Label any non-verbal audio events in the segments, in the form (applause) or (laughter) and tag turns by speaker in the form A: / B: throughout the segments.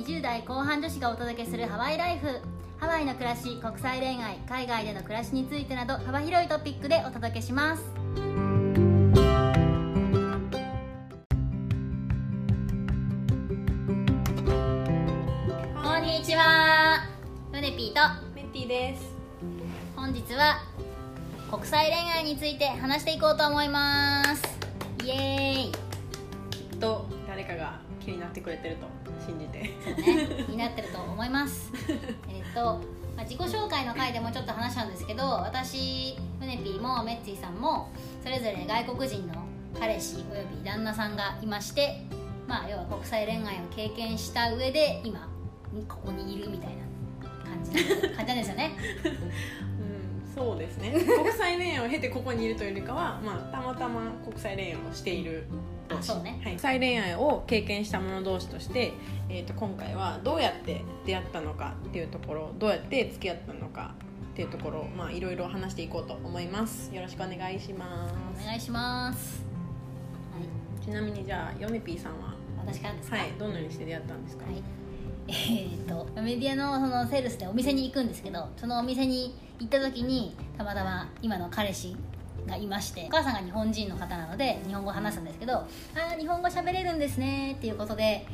A: 20代後半女子がお届けするハワイライフ。ハワイの暮らし国際恋愛海外での暮らしについてなど幅広いトピックでお届けします。こんにちは。ヨネピーと。
B: メッティです。
A: 本日は国際恋愛について話していこうと思います。イエーイ。
B: きっと誰かが気になってくれてると信じて。
A: そうね。になってると思います。(laughs) えっと、まあ、自己紹介の回でもちょっと話したんですけど私ムネピーもメッツィさんもそれぞれ外国人の彼氏および旦那さんがいましてまあ要は国際恋愛を経験した上で今ここにいるみたいな感じな感じなんですよね。(laughs)
B: うんそうですね。(laughs) 国際恋愛を経てここにいるというよりかは、まあ、たまたま国際恋愛をしている
A: あそうね。
B: はい、国際恋愛を経験した者同士として、えー、と今回はどうやって出会ったのかっていうところどうやって付き合ったのかっていうところをまあいろいろ話していこうと思います。よろしくお願いします。
A: お願いします、は
B: ちなみにじゃあヨネピーさんは、
A: い、私からですか、
B: はい、どのようにして出会ったんですか、
A: はい、(laughs) えー、とメディアのそのセールスでお店に行くんですけどそのお店に行った時にたまたま今の彼氏がいましてお母さんが日本人の方なので日本語を話すんですけど「ああ日本語喋れるんですね」っていうことで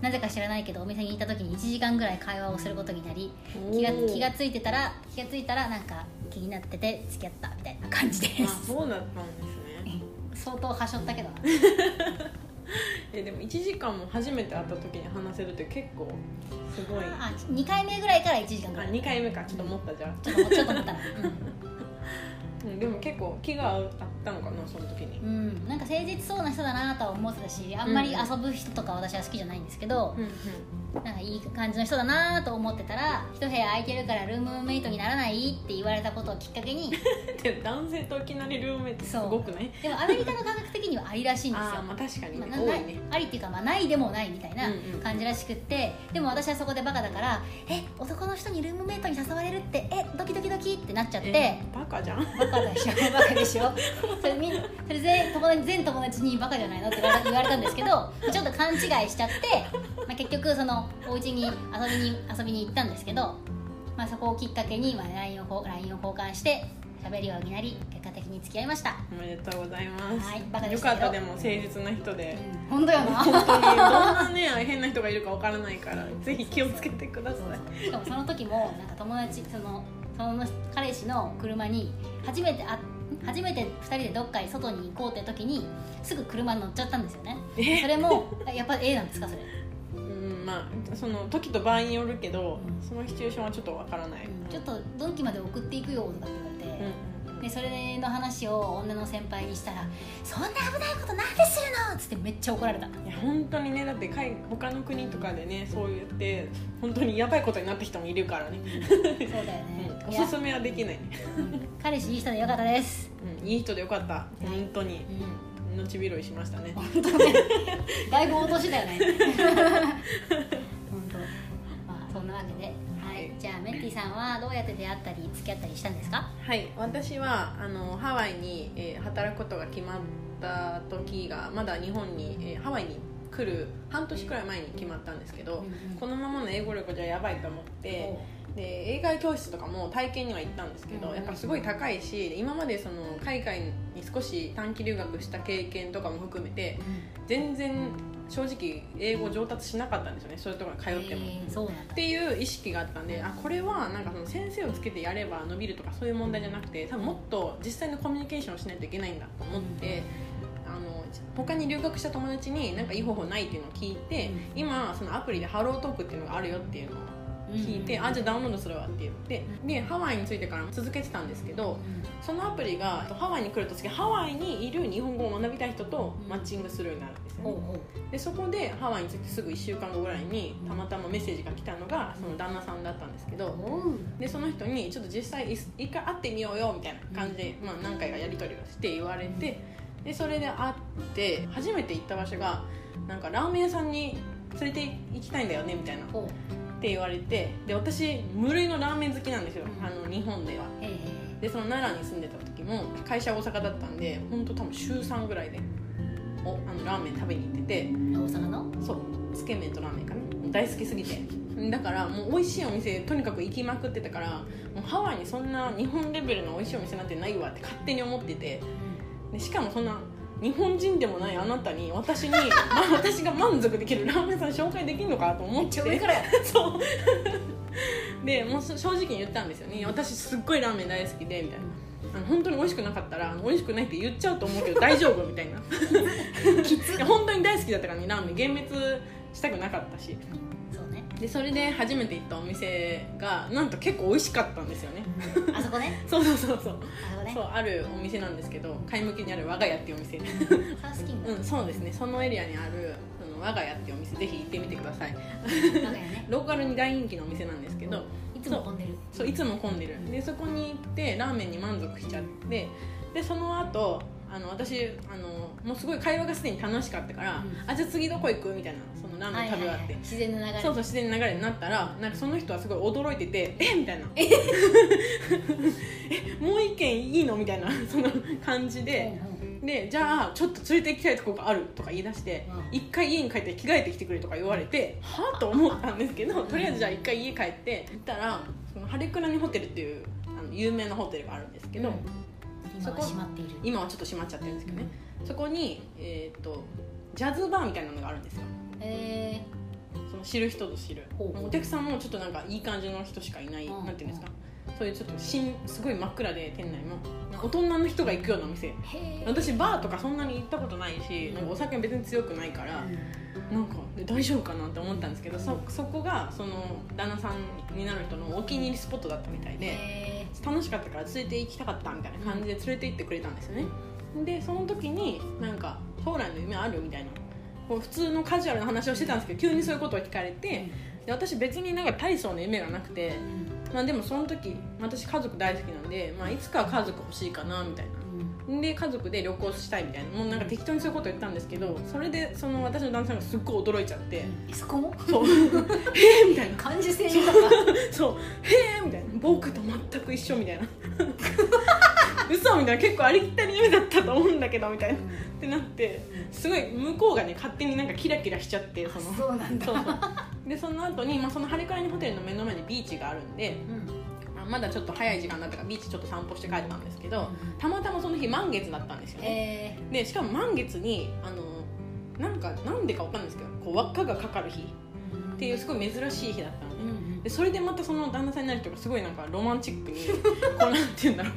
A: なぜか知らないけどお店に行った時に1時間ぐらい会話をすることになり気が気がついてたら気がついたらなんか気になってて付き合ったみたいな感じで
B: あ
A: す
B: そうだったんですね。(laughs)
A: 相当はしょったけどな。(laughs)
B: えでも1時間も初めて会った時に話せるって結構すごい。
A: あ2回目ぐらいから1時間ぐ
B: あ
A: らい。
B: 2回目か。ちょっと思ったじゃん、
A: ちょっとちょっと思ったな、
B: うん、でも結構気が合うあったのかなその時に。
A: うん。うん、なんか誠実そうな人だなとは思ってたしあんまり遊ぶ人とか私は好きじゃないんですけど、
B: うん
A: なんかいい感じの人だなと思ってたら一部屋空いてるからルームメイトにならないって言われたことをきっかけに (laughs)
B: で男性といきなりルームメイトすごくない？
A: でもアメリカの感覚的にはありらしいんですよ。
B: あーまあ確かにね、
A: まあな
B: ね。
A: ありっていうか、まあ、ないでもないみたいな
B: うんうん
A: 感じらしくって、でも私はそこでバカだから「え男の人にルームメイトに誘われるってえドキドキドキ」ってなっちゃって
B: えバカじゃん。
A: バカでしょ。(laughs) バカでしょ。それみんそれ全友達全友達にバカじゃないのって言われたんですけどちょっと勘違いしちゃって、まあ、結局そのお家に遊びに遊びに行ったんですけど、まあ、そこをきっかけに、まあ、LINE をを交換して喋るようになり結果的に付き合いました、
B: おめでとうございます、
A: はいバカで
B: よかったでも誠実な人で、
A: うん、本当よな。
B: 本当にどんなね変な人がいるかわからないからぜひ気をつけてください。
A: しかもその時もなんか友達そのその彼氏の車に初めてあ初めて2人でどっかに外に行こうって時にすぐ車に乗っちゃったんですよね。
B: え？
A: それもやっぱ A なんですかそれ、
B: うんまあその時と場合によるけど、
A: うん。
B: そのシチュエーションはちょっとわからない、
A: ちょっとドンキまで送っていくよとかって言われて、
B: うん。
A: でそれの話を女の先輩にしたら「そんな危ないことなんでするの!」っつってめっちゃ怒られた。
B: いや本当にねだって海他の国とかでねそう言って本当にやばいことになった人もいるからね、
A: そうだよね。
B: うん、おすすめはできない。ね、
A: うん。彼氏いい人でよかったです。
B: うん、いい人でよかった。本当に。
A: うん
B: 命拾いしましたね。
A: 本当ね (laughs) だいぶ落としだよね。(laughs) 本当。まあそんなわけで、はい、じゃあメッティさんはどうやって出会ったり付き合ったりしたんですか？
B: はい。私はあのハワイに、えー働くことが決まった時がまだ日本に、えーハワイに来る半年くらい前に決まったんですけど、このままの英語力じゃやばいと思ってで英会教室とかも体験には行ったんですけど、
A: うん
B: やっぱすごい高いし今までその海外に少し短期留学した経験とかも含めて全然正直英語上達しなかったんですよねそういうところに通っても。
A: えー
B: っていう意識があったんであこれはなんかその先生をつけてやれば伸びるとかそういう問題じゃなくて多分もっと実際のコミュニケーションをしないといけないんだと思って、あの他に留学した友達になんかいい方法ないっていうのを聞いて、
A: うん。
B: 今そのアプリでハロートークっていうのがあるよっていうのを聞いて、
A: うん
B: あじゃあダウンロードするわって言ってでハワイについてから続けてたんですけどそのアプリがハワイに来ると次ハワイにいる日本語を学びたい人とマッチングするようになるんですよね。でそこでハワイに着いてすぐ1週間後ぐらいにたまたまメッセージが来たのがその旦那さんだったんですけどでその人にちょっと実際い一回会ってみようよみたいな感じで、まあ、何回かやり取りをして言われてでそれで会って初めて行った場所がなんかラーメン屋さんに連れて行きたいんだよねみたいなって言われてで私無類のラーメン好きなんですよ。あの日本では。でその奈良に住んでた時も会社大阪だったんで本当多分週3ぐらいでおあのラーメン食べに行ってて。
A: 大阪の？
B: そう。つけ麺とラーメンかな。うん大好きすぎて。(laughs) だからもう美味しいお店とにかく行きまくってたからもうハワイにそんな日本レベルの美味しいお店なんてないわって勝手に思ってて。でしかもそんな日本人でもないあなたに私に、(laughs) まあ、私が満足できるラーメン屋さん紹介できるのかと思って。そう。でもう正直に言ったんですよね。私すっごいラーメン大好きでみたいな。あの本当に美味しくなかったら美味しくないって言っちゃうと思うけど大丈夫みたいな。(laughs)
A: きつ
B: いや本当に大好きだったからねラーメン幻滅したくなかったしでそれで初めて行ったお店がなんと結構美味しかったんですよね。
A: あそこね？(laughs)
B: そうそうそうそう。
A: あそこね？
B: そうあるお店なんですけど買い向きにある我が家っていうお店。
A: サウスキング
B: うんそうですね。そのエリアにあるその我が家っていうお店ぜひ行ってみてください。
A: ね。(laughs)
B: ローカルに大人気のお店なんですけど
A: いつも混んでる？
B: そういつも混んでる。でそこに行ってラーメンに満足しちゃってでその後あの私あのもうすごい会話がすでに楽しかったから、
A: うん。
B: あじゃあ次どこ行く？みたいなそのラーメン食べ終わって、
A: はいはいはい自然の流れ。
B: そうそう自然な流れになったらなんかその人はすごい驚いてて「え？みたいな「え？(laughs) もう一軒いいの?」みたいなその感じで、でじゃあちょっと連れて行きたいとこがあるとか言い出して
A: うん。
B: 一回家に帰って着替えてきてくれとか言われてはあと思ったんですけどとりあえずじゃあ一回家帰って行ったらそのハレクラニホテルっていうあの有名なホテルがあるんですけど、
A: うん今は閉まっている。
B: 今はちょっと閉まっちゃってるんですけどね、そこに、えー、とジャズバーみたいなのがあるんですよ
A: え
B: その知る人ぞ知る。お客さんもちょっとなんかいい感じの人しかいない、
A: うん
B: なんていうんですか？そういうちょっとしんすごい真っ暗で店内も大人の人が行くようなお店私バーとかそんなに行ったことないし、なんかお酒も別に強くないから、なんかで大丈夫かなって思ったんですけど、そそこがその旦那さんになる人のお気に入りスポットだったみたいで、
A: へ
B: 楽しかったから連れて行きたかったみたいな感じで連れて行ってくれたんですよね。でその時になんか将来の夢あるみたいな。こう普通のカジュアルな話をしてたんですけど急にそういうことを聞かれてで私別になんか大層な夢がなくて、まあ、でもその時私家族大好きなんで、まあ、いつかは家族欲しいかなみたいなで家族で旅行したいみたいなもうなんか適当にそういうこと言ったんですけどそれでその私の旦那さんがすっごい驚いちゃって
A: えそこも？
B: そう。(laughs) えーみたいな。
A: 感受性豊か。(laughs)
B: そう「へえ」みたいな。僕と全く一緒みたいな。(laughs) 嘘みたいな。結構ありきたり夢だったと思うんだけどみたいな。ってなってすごい向こうがね勝手になんかキラキラしちゃってその。
A: そうなんだ。
B: そう。でその後にまあそのハリカラニホテルの目の前にビーチがあるんで
A: うん
B: まだちょっと早い時間だったからビーチちょっと散歩して帰ったんですけどたまたまその日満月だったんですよね。
A: え
B: でしかも満月にあのなんかなんでかわかんないですけどこう輪っかがかかる日。
A: ー、
B: っていうすごい珍しい日だったのね。
A: うんうん。
B: でそれでまたその旦那さんになる人がすごいなんかロマンチックに (laughs) こうなんて言うんだろう。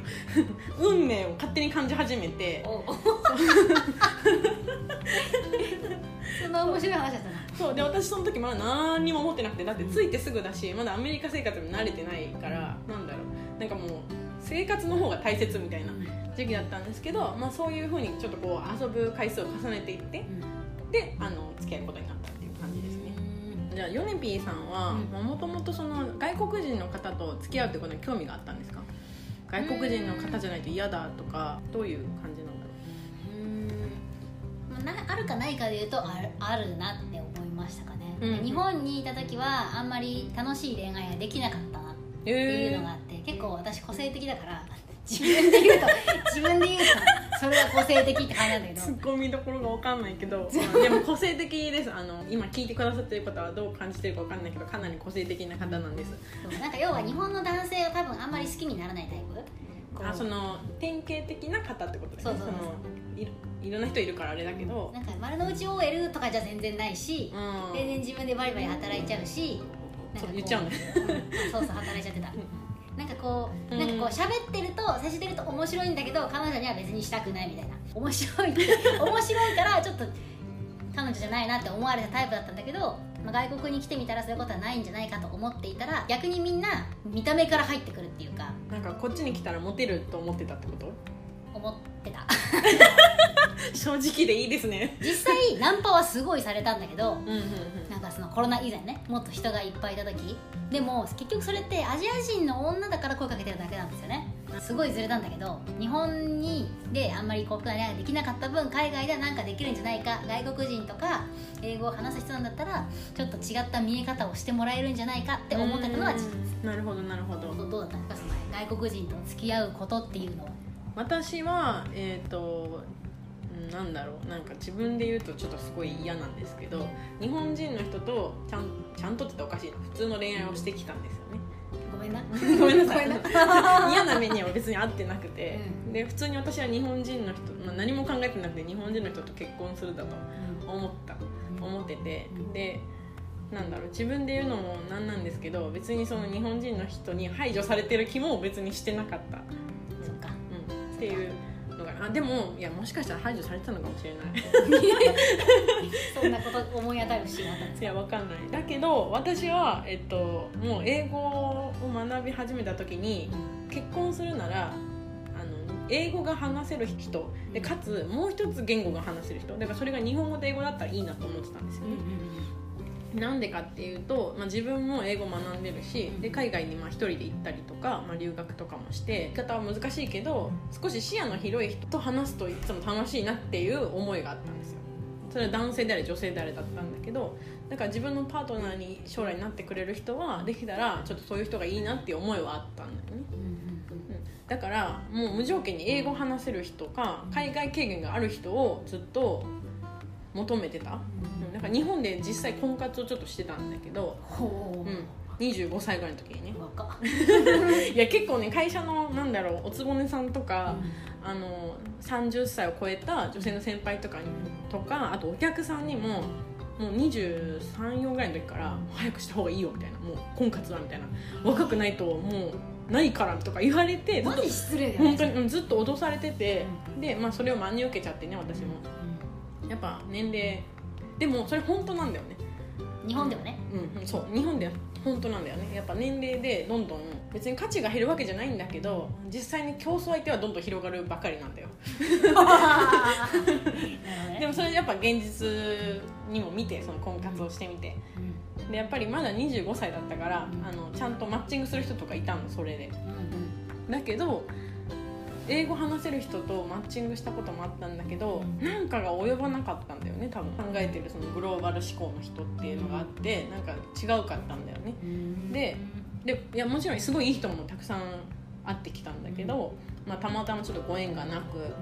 B: (laughs) 運命を勝手に感じ始めて。
A: お (laughs) そんな面白い話だったな
B: そうで私その時まだ何にも思ってなくてだって着いてすぐだしまだアメリカ生活に慣れてないからなんだろう。なんかもう生活の方が大切みたいな時期だったんですけど、まあ、そういうふうにちょっとこう遊ぶ回数を重ねていってであの付き合うことになったっていう感じですね。じゃあヨネピーさんは
A: うん。
B: もともとその外国人の方と付き合うってことに興味があったんですか？外国人の方じゃないと嫌だとかどういう感じなんだろ
A: うん。まあなあるかないかで言うとあるあるなって
B: うん。
A: 日本にいた時はあんまり楽しい恋愛ができなかったなっ
B: う
A: ていうの
B: え
A: があって、結構私個性的だから (laughs) 自分で言うと自分で言うとそれは個性的って感じなんだけど。
B: ツッコミどころが分かんないけど、(laughs) まあでも個性的です。あの今聞いてくださってる方はどう感じてるか分かんないけどかなり個性的な方なんです。
A: なんか要は日本の男性を多分あんまり好きにならないタイプ？
B: あその典型的な方ってことですね。
A: そうそうそう。
B: のいろいろんな人いるからあれだけど、
A: なんか丸の内 OL とかじゃ全然ないし、
B: うん。
A: 全然自分でバリバリ働いちゃうしなんかこ
B: そう言っちゃうね
A: うん。そうそう働いちゃってた。(laughs) なんかこうなんかこう喋ってると接してると面白いんだけど彼女には別にしたくないみたいな。面白い面白いからちょっと彼女じゃないなって思われたタイプだったんだけど、まあ、外国に来てみたらそういうことはないんじゃないかと思っていたら逆にみんな見た目から入ってくるっていうか
B: なんかこっちに来たらモテると思ってたってこと？
A: 思ってた (laughs)
B: 正直でいいですね。
A: 実際ナンパはすごいされたんだけど
B: うんうんうん。
A: なんかそのコロナ以前ねもっと人がいっぱいいた時でも結局それってアジア人の女だから声かけてるだけなんですよね。すごいずれたんだけど日本にであんまり国内恋愛ができなかった分海外では何かできるんじゃないか外国人とか英語を話す人なんだったらちょっと違った見え方をしてもらえるんじゃないかって思ってたのは事実。
B: うん。なるほどなるほど。
A: どどうだった？んですかその外国人と付き合うことっていうのは？
B: 私はえっ、となんだろうなんか自分で言うとちょっとすごい嫌なんですけど日本人の人とちゃんちゃんとって言ったらおかしいな普通の恋愛をしてきたんですよね。
A: ごめんな。(laughs)
B: ごめんなさい。(laughs) 嫌な目には別に会ってなくて、
A: うん。
B: で普通に私は日本人の人、まあ、何も考えてなくて日本人の人と結婚するだと思った。思ってて。
A: うん。
B: でなんだろう自分で言うのもなんなんですけど別にその日本人の人に排除されてる気も別にしてなかった、
A: そっか。
B: うん、っていうあでもいやもしかしたら排除されてたのかもしれない。
A: そんなこと思い当たる節があった。んです
B: いやわかんない。だけど私は、えっと、もう英語を学び始めた時に結婚するならあの英語が話せる人。でかつもう一つ言語が話せる人。だからそれが日本語と英語だったらいいなと思ってたんですよね、なんでかっていうと、まあ、自分も英語学んでるしで海外にまあ一人で行ったりとか、まあ、留学とかもして言い方は難しいけど少し視野の広い人と話すといつも楽しいなっていう思いがあったんですよ。それは男性であれ女性であれだったんだけどだから自分のパートナーに将来なってくれる人はできたらちょっとそういう人がいいなっていう思いはあったんだよね。だからもう無条件に英語話せる人か海外経験がある人をずっと求めてた、うん、なんか日本で実際婚活をちょっとしてたんだけど、
A: ほう、
B: うん、25歳ぐらいの時にね。(laughs) いや結構ね会社のなんだろうおつぼねさんとか、あの30歳を超えた女性の先輩とかにとかあとお客さんにももう234ぐらいの時から早くした方がいいよみたいなもう婚活はみたいな。若くないともうないからとか言われてずっと
A: 失礼
B: 本
A: ね。
B: 当にうんずっと脅されててで、まあ、それを真に受けちゃってね私も。やっぱ年齢でもそれ本当なんだよね。
A: 日本ではね。
B: うん、うんそう日本では本当なんだよね。やっぱ年齢でどんどん別に価値が減るわけじゃないんだけど実際に競争相手はどんどん広がるばかりなんだよ。(laughs) でもそれやっぱ現実にも見てその婚活をしてみて。
A: うん。
B: でやっぱりまだ25歳だったからあのちゃんとマッチングする人とかいたのそれで。
A: うん。
B: だけど英語話せる人とマッチングしたこともあったんだけど、
A: うん。
B: なんかが及ばなかったんだよね多分。考えてるそのグローバル思考の人っていうのがあってなんか違うかったんだよね。
A: うん。
B: ででいやもちろんすごいいい人もたくさん会ってきたんだけど、まあ、たまたまちょっとご縁がなく。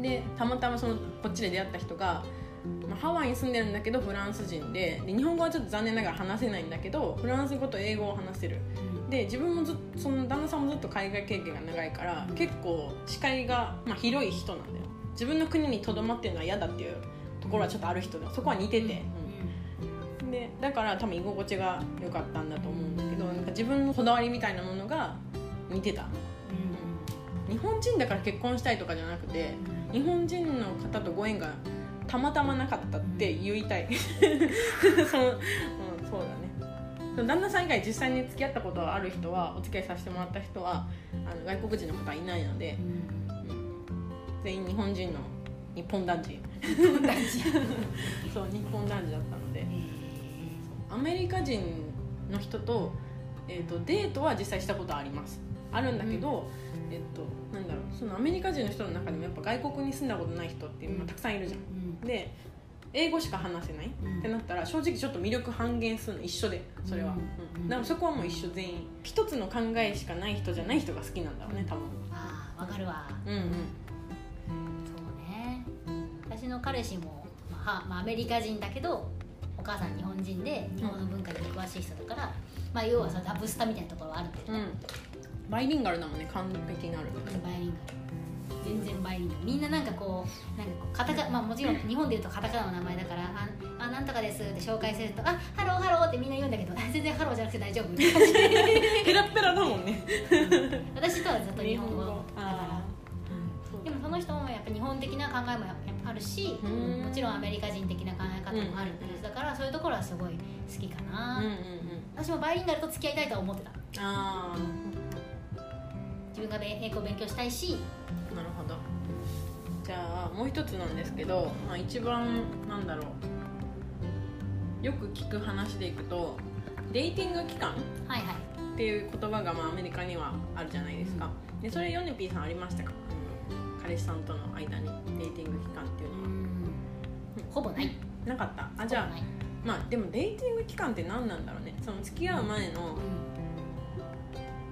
B: でたまたまそのこっちで出会った人が、まあ、ハワイに住んでるんだけどフランス人で。で日本語はちょっと残念ながら話せないんだけどフランス語と英語を話せる。で自分もずっとその旦那さんもずっと海外経験が長いから結構視界が、まあ、広い人なんだよ。自分の国にとどまってるのは嫌だっていうところはちょっとある人でそこは似てて、うん。でだから多分居心地が良かったんだと思うんだけどなんか自分のこだわりみたいなものが似てた。日本人だから結婚したいとかじゃなくて日本人の方とご縁がたまたまなかったって言いたい。(laughs) その、うん、そうだね。旦那さん以外実際に付き合ったことがある人はお付き合いさせてもらった人はあの外国人の方はいないので全員日本人の日本男児。(laughs) そう日本男児だったので。アメリカ人の人と,、えー、とデートは実際したことあります。あるんだけど、えっとなんだろうそのアメリカ人の人の中でもやっぱ外国に住んだことない人っていうのがたくさんいるじゃん。で英語しか話せない、ってなったら正直ちょっと魅力半減するの一緒でそれは、
A: うん。
B: うん。だからそこはもう一緒全員。一つの考えしかない人じゃない人が好きなんだろうね多分。
A: ああわかるわ。
B: うんうん。
A: そうね。私の彼氏も、まあはまあ、アメリカ人だけどお母さん日本人で日本の文化に詳しい人だから、まあ、要はさダブスタみたいなところはあるんだよね、
B: うんバイリンガルだもんね完璧になる
A: バイリンガル。全然バイリンガル。みんななんかこうなんかこうカタカまあもちろん日本でいうとカタカナの名前だからああなんとかですって紹介するとあ Hello Hello ってみんな言うんだけどあ全然ハローじゃなくて大丈夫。みたいな感じで
B: ペラッペラだもんね。
A: 私とはずっと日本語。だか
B: あ
A: らでもその人もやっぱ日本的な考えもやっぱあるし
B: うん。
A: もちろんアメリカ人的な考え方もあるっていう人だからそういうところはすごい好きかな、
B: うんうんうん。
A: 私もバイリンガルと付き合いたいとは思ってた。
B: あ
A: 自分が英語を勉強したいし。
B: あなるほど。じゃあもう一つなんですけど、まあ、一番なんだろう。よく聞く話でいくとデイティング期間
A: はいはい。
B: っていう言葉がまあアメリカにはあるじゃないですか、でそれヨネピーさんありましたか？彼氏さんとの間にデイティング期間っていうのは。
A: ほぼない。
B: なかった？あじゃあまあでもデイティング期間って何なんだろうね。その付き合う前の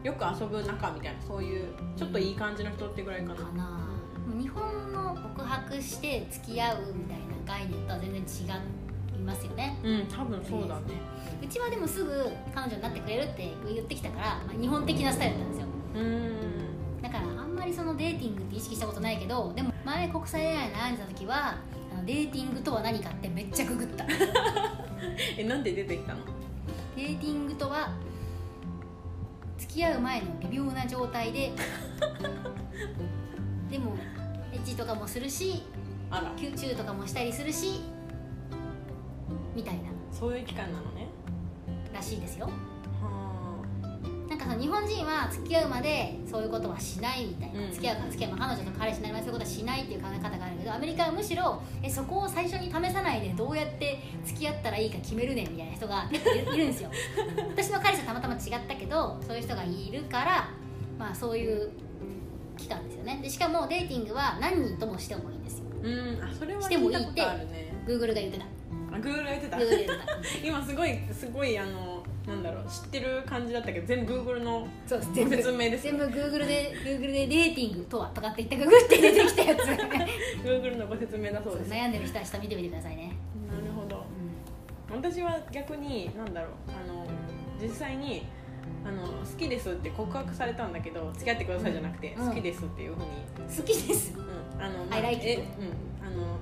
B: よく遊ぶ仲みたいなそういうちょっといい感じの人ってぐらいかな。
A: かな。日本の告白して付き合うみたいな概念とは全然違いますよね。
B: うん多分そうだね。
A: うちはでもすぐ彼女になってくれるって言ってきたから、まあ、日本的なスタイルなんですよ。
B: うん。
A: だからあんまりそのデーティングって意識したことないけどでも前国際恋愛悩んでた時はあのデーティングとは何かってめっちゃググった。デ (laughs)
B: えなんで出てきたの？
A: ーティングとは付き合う前の微妙な状態で (laughs) でもエッチとかもするし
B: あら。
A: キュチューとかもしたりするしみたいな。
B: そういう期間なのね。
A: らしいですよその日本人は付き合うまでそういうことはしないみたいな、
B: うん
A: 付き合うか付き合う、まあ彼女と彼氏になりますそういうことはしないっていう。考え方があるけどアメリカはむしろえそこを最初に試さないでどうやって付き合ったらいいか決めるねんみたいな人がいるんですよ。(laughs) 私の彼氏はたまたま違ったけどそういう人がいるからまあそういう期間ですよね。でしかもデーティングは何人ともしてもいいんですよ。
B: あうんあそれは
A: してもいいってた
B: あグーグルが言ってた。
A: Google が言ってた。(laughs)
B: 今すごいすごいあのなんだろう知ってる感じだったけど全部グーグルの
A: そうです
B: ご説明です。
A: 全部 Google で Google でデーティングとはとかって言ってググって出てきたやつ。
B: グーグルのご説明だそうです。なる
A: 悩んでる人は下見てみてくださいね、
B: ほど。
A: う
B: 私は逆になんだろうあの実際にあの好きですって告白されたんだけど付き合ってくださいじゃなくて、
A: うん。
B: 好きですっていうふうに、
A: ん、好きです。
B: うん、あの、
A: I like it
B: えうん。あの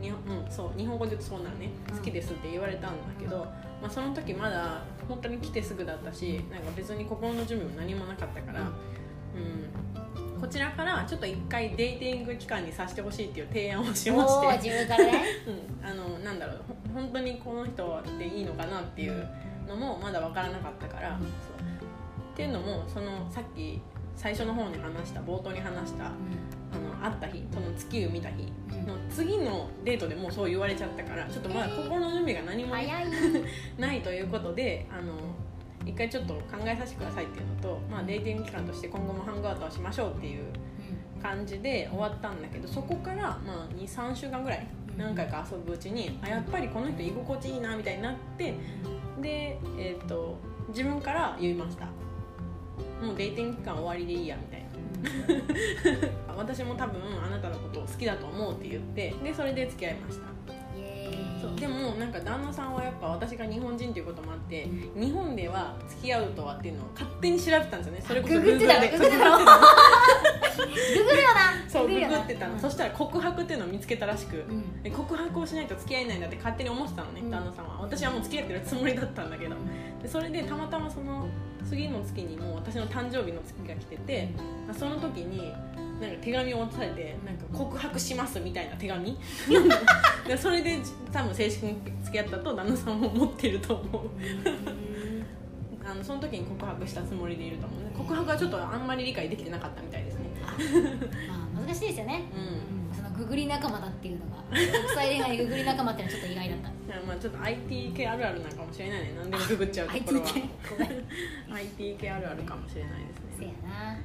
B: にうん、そう日本語で言うとそうなのね。
A: うん。
B: 好きですって言われたんだけど、まあ、その時まだ本当に来てすぐだったしなんか別に心の準備も何もなかったから、うん、こちらからちょっと一回デーティング期間にさせてほしいっていう提案をしまして、
A: 自分からね。(laughs)
B: うん、あのなんだろうほ本当にこの人っていいのかなっていうのもまだ分からなかったから、
A: うん。
B: そう。っていうのもそのさっき最初の方に話した冒頭に話したあの会った日その月を見た日
A: うん。
B: の次のデートでもうそう言われちゃったからちょっとまだ心の準備が何も
A: 早い。(laughs)
B: ないということであの一回ちょっと考えさせてくださいっていうのと、まあ、デーティング期間として今後もハングアウトをしましょうっていう感じで終わったんだけどそこから、まあ、23週間ぐらい何回か遊ぶうちにあやっぱりこの人居心地いいなみたいになってで、えー、と自分から言いました。もうデーティング期間終わりでいいやみたいな私も多分あなたのことを好きだと思うって言ってでそれで付き合いました。そうでもなんか旦那さんはやっぱ私が日本人っていうこともあって日本では付き合うとはっていうのを勝手に調べてたんですよね。それこそ
A: ググってたググってたググるよな。
B: そうググってたの、
A: うん。
B: そしたら告白っていうのを見つけたらしく、
A: うん。
B: で告白をしないと付き合えないんだって勝手に思ってたのね、
A: うん。
B: 旦那さんは。私はもう付き合ってるつもりだったんだけど。でそれでたまたまその次の月にもう私の誕生日の月が来てて、その時になんか手紙を渡されてなんか告白しますみたいな手紙。でそれで多分正式に付き合ったと旦那さんも思ってると思う。あのその時に告白したつもりでいると思う。ね告白はちょっとあんまり理解できてなかったみたいですね。
A: あまあ難しいですよね。
B: うん。
A: そのググり仲間だっていうのが国際恋愛ググり仲間っていうのはちょっと意外だった。
B: まあちょっと IT 系あるあるなのかもしれないね。何でもググっちゃうところは。(laughs) IT 系あるあるかもしれないです
A: せ
B: ね
A: やな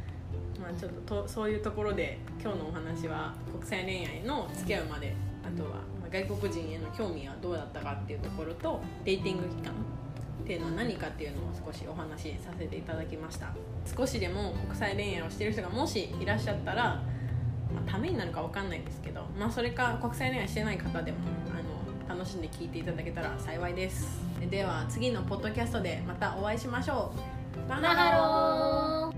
B: まあちょっととそういうところで今日のお話は国際恋愛の付き合うまであとは外国人への興味はどうだったかっていうところとデーティング期間っていうのは何かっていうのを少しお話しさせていただきました。少しでも国際恋愛をしてる人がもしいらっしゃったら、まあ、ためになるかわかんないですけど、まあ、それか国際恋愛してない方でもあの楽しんで聞いていただけたら幸いです。では次のポッドキャストでまたお会いしましょう。
A: マハロー。